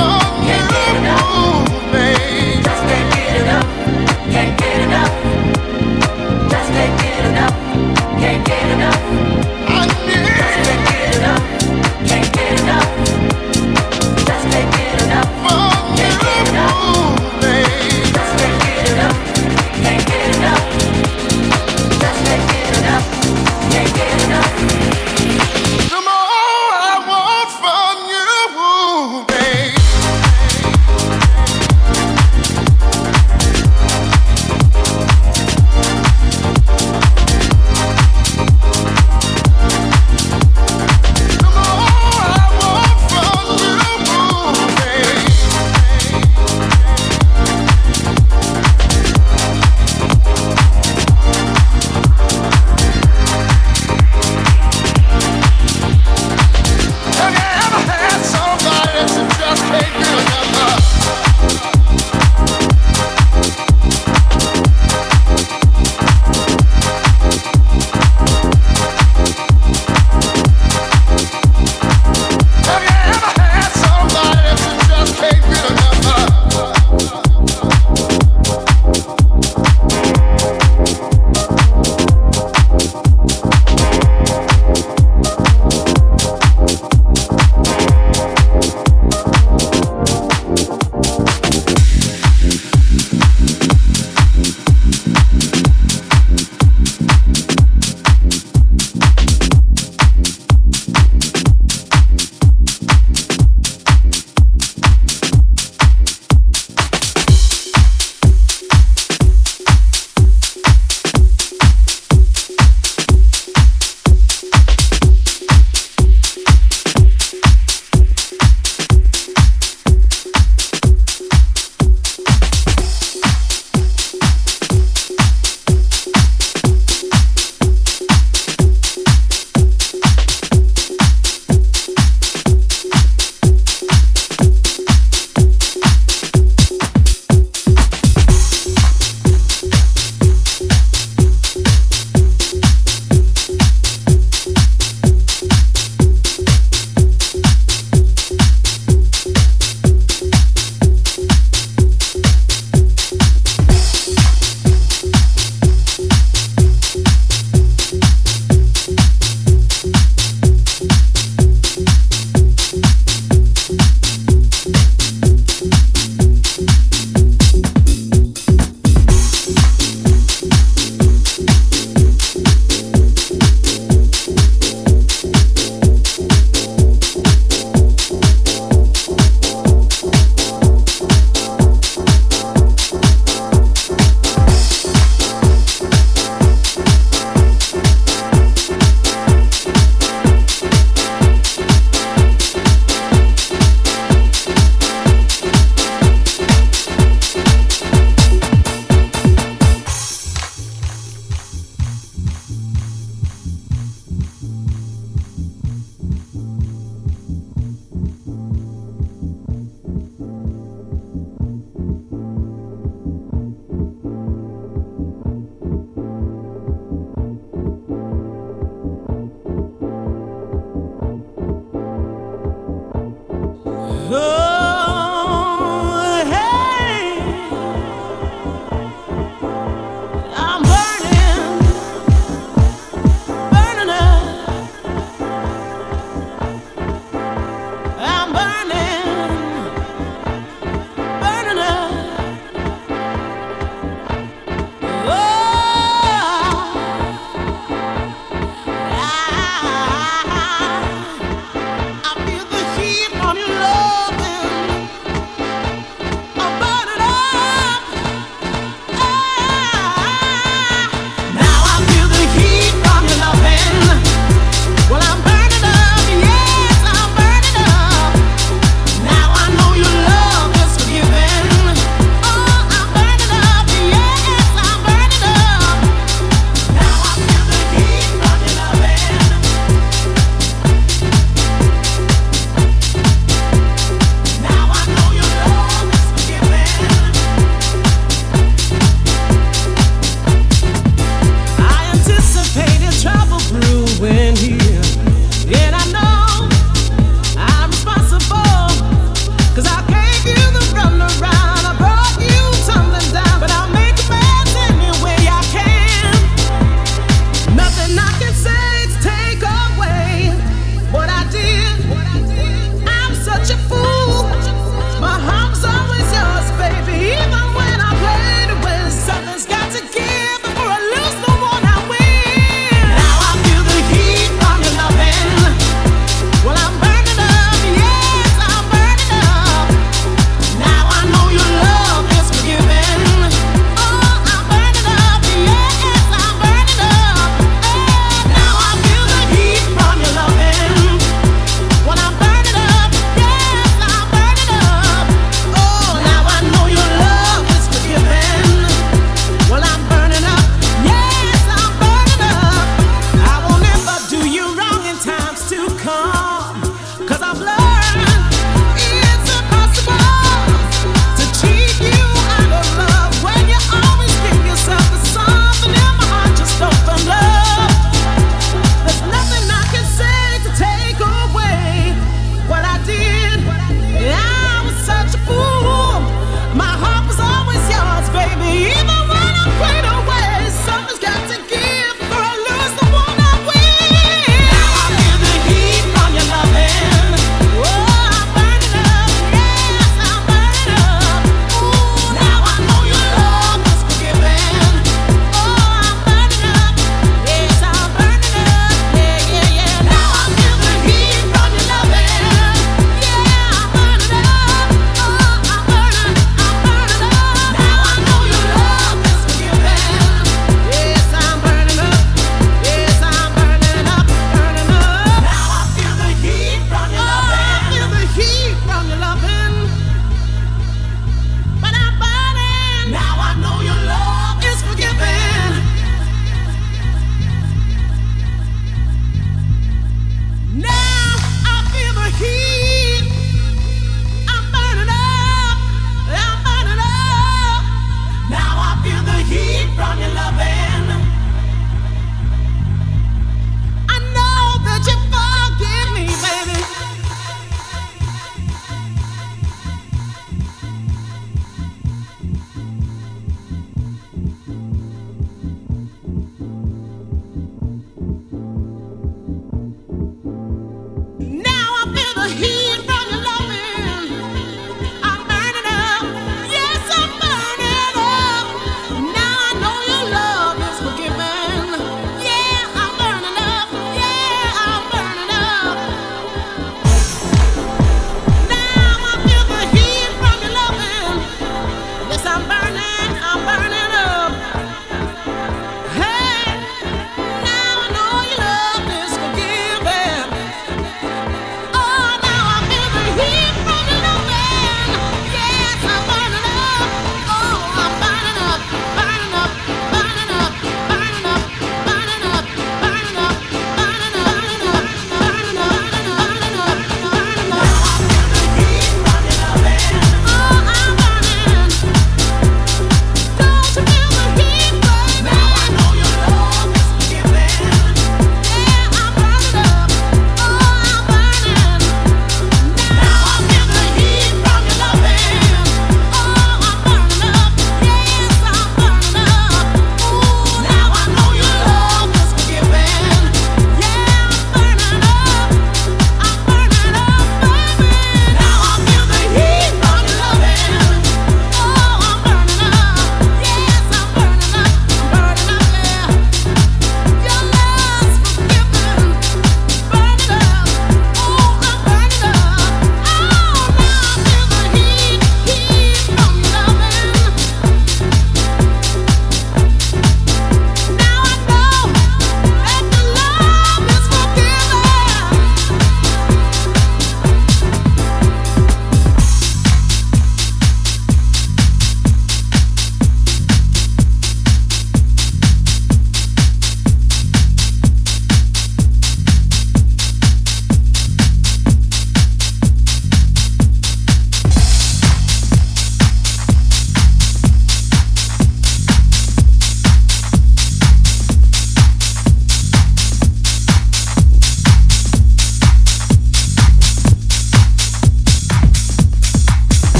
Can't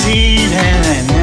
get enough.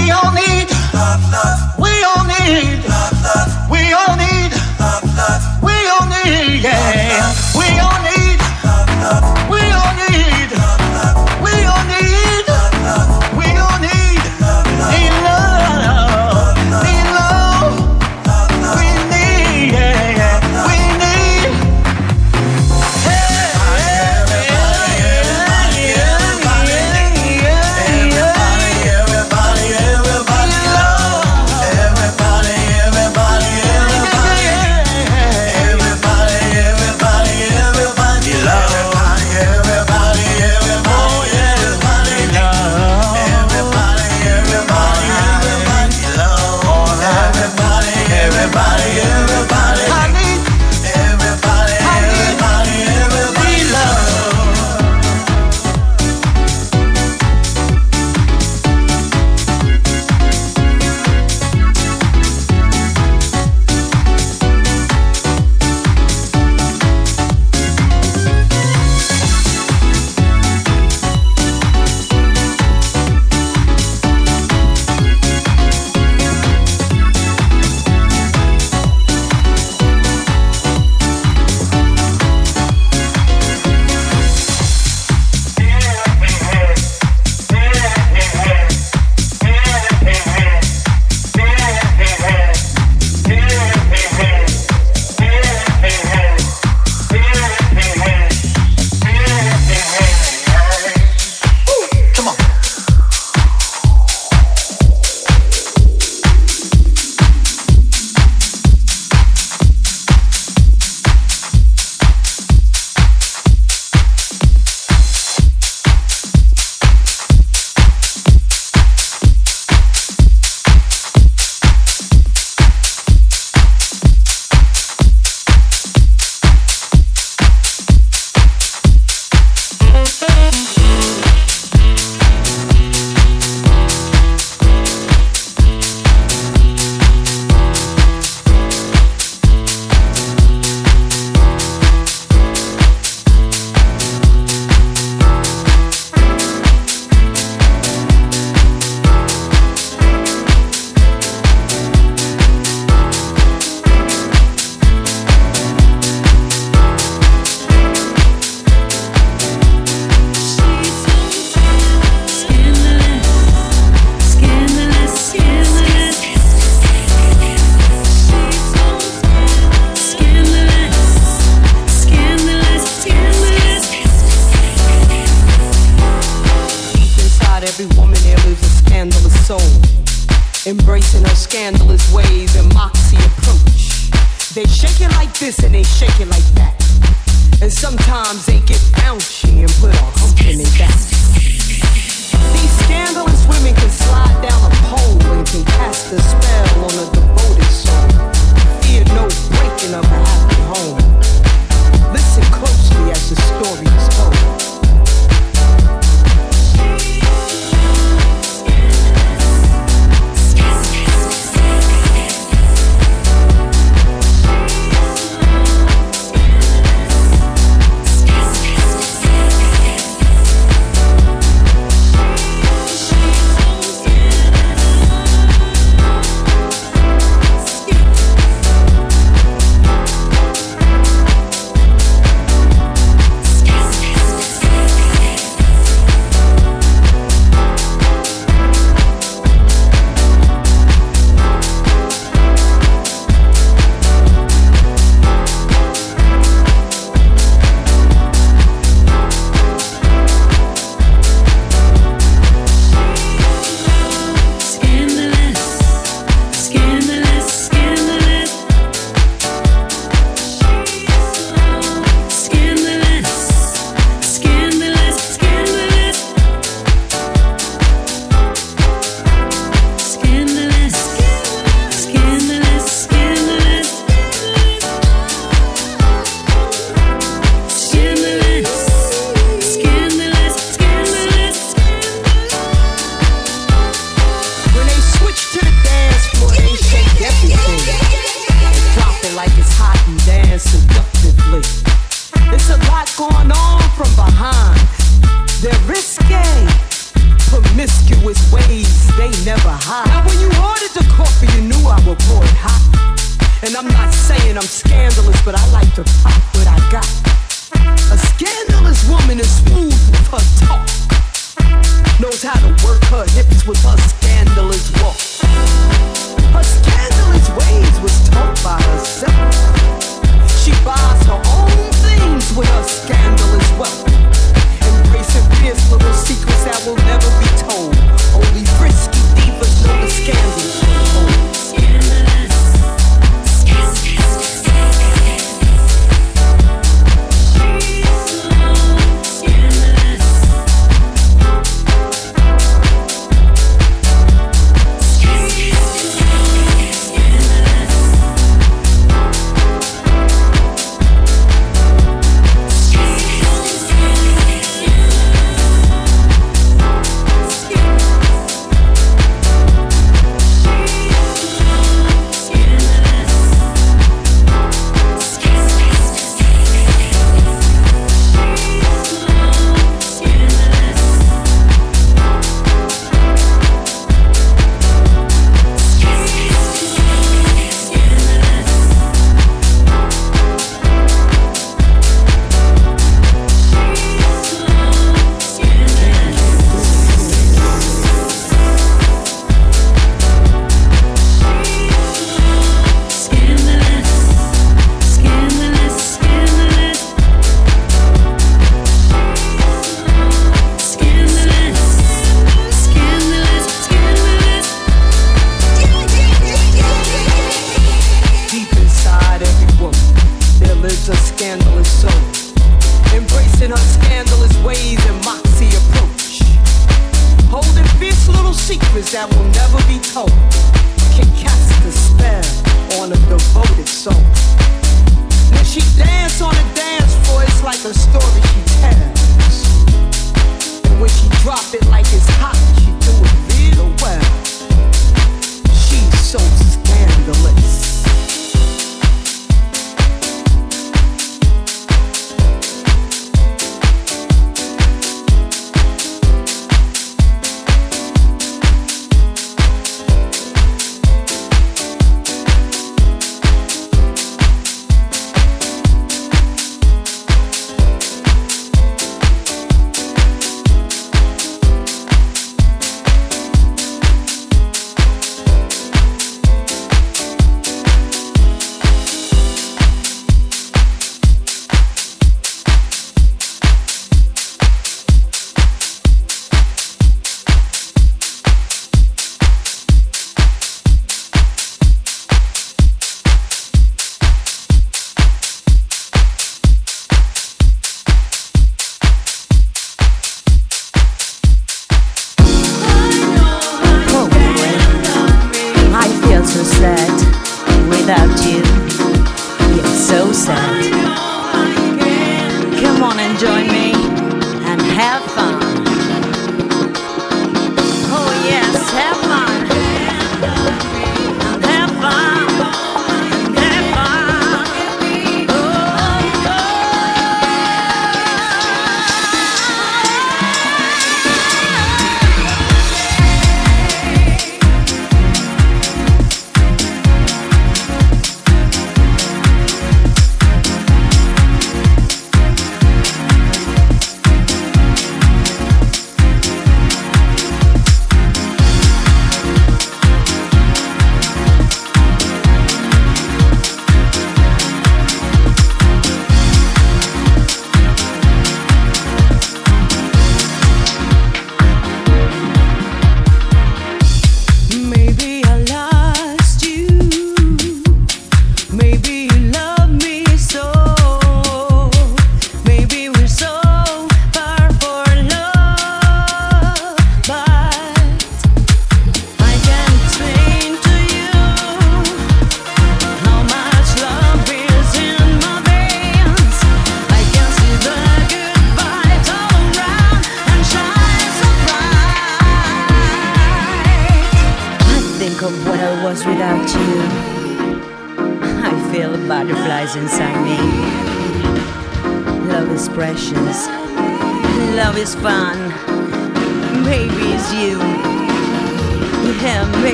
We all need love, love. We all need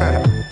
better.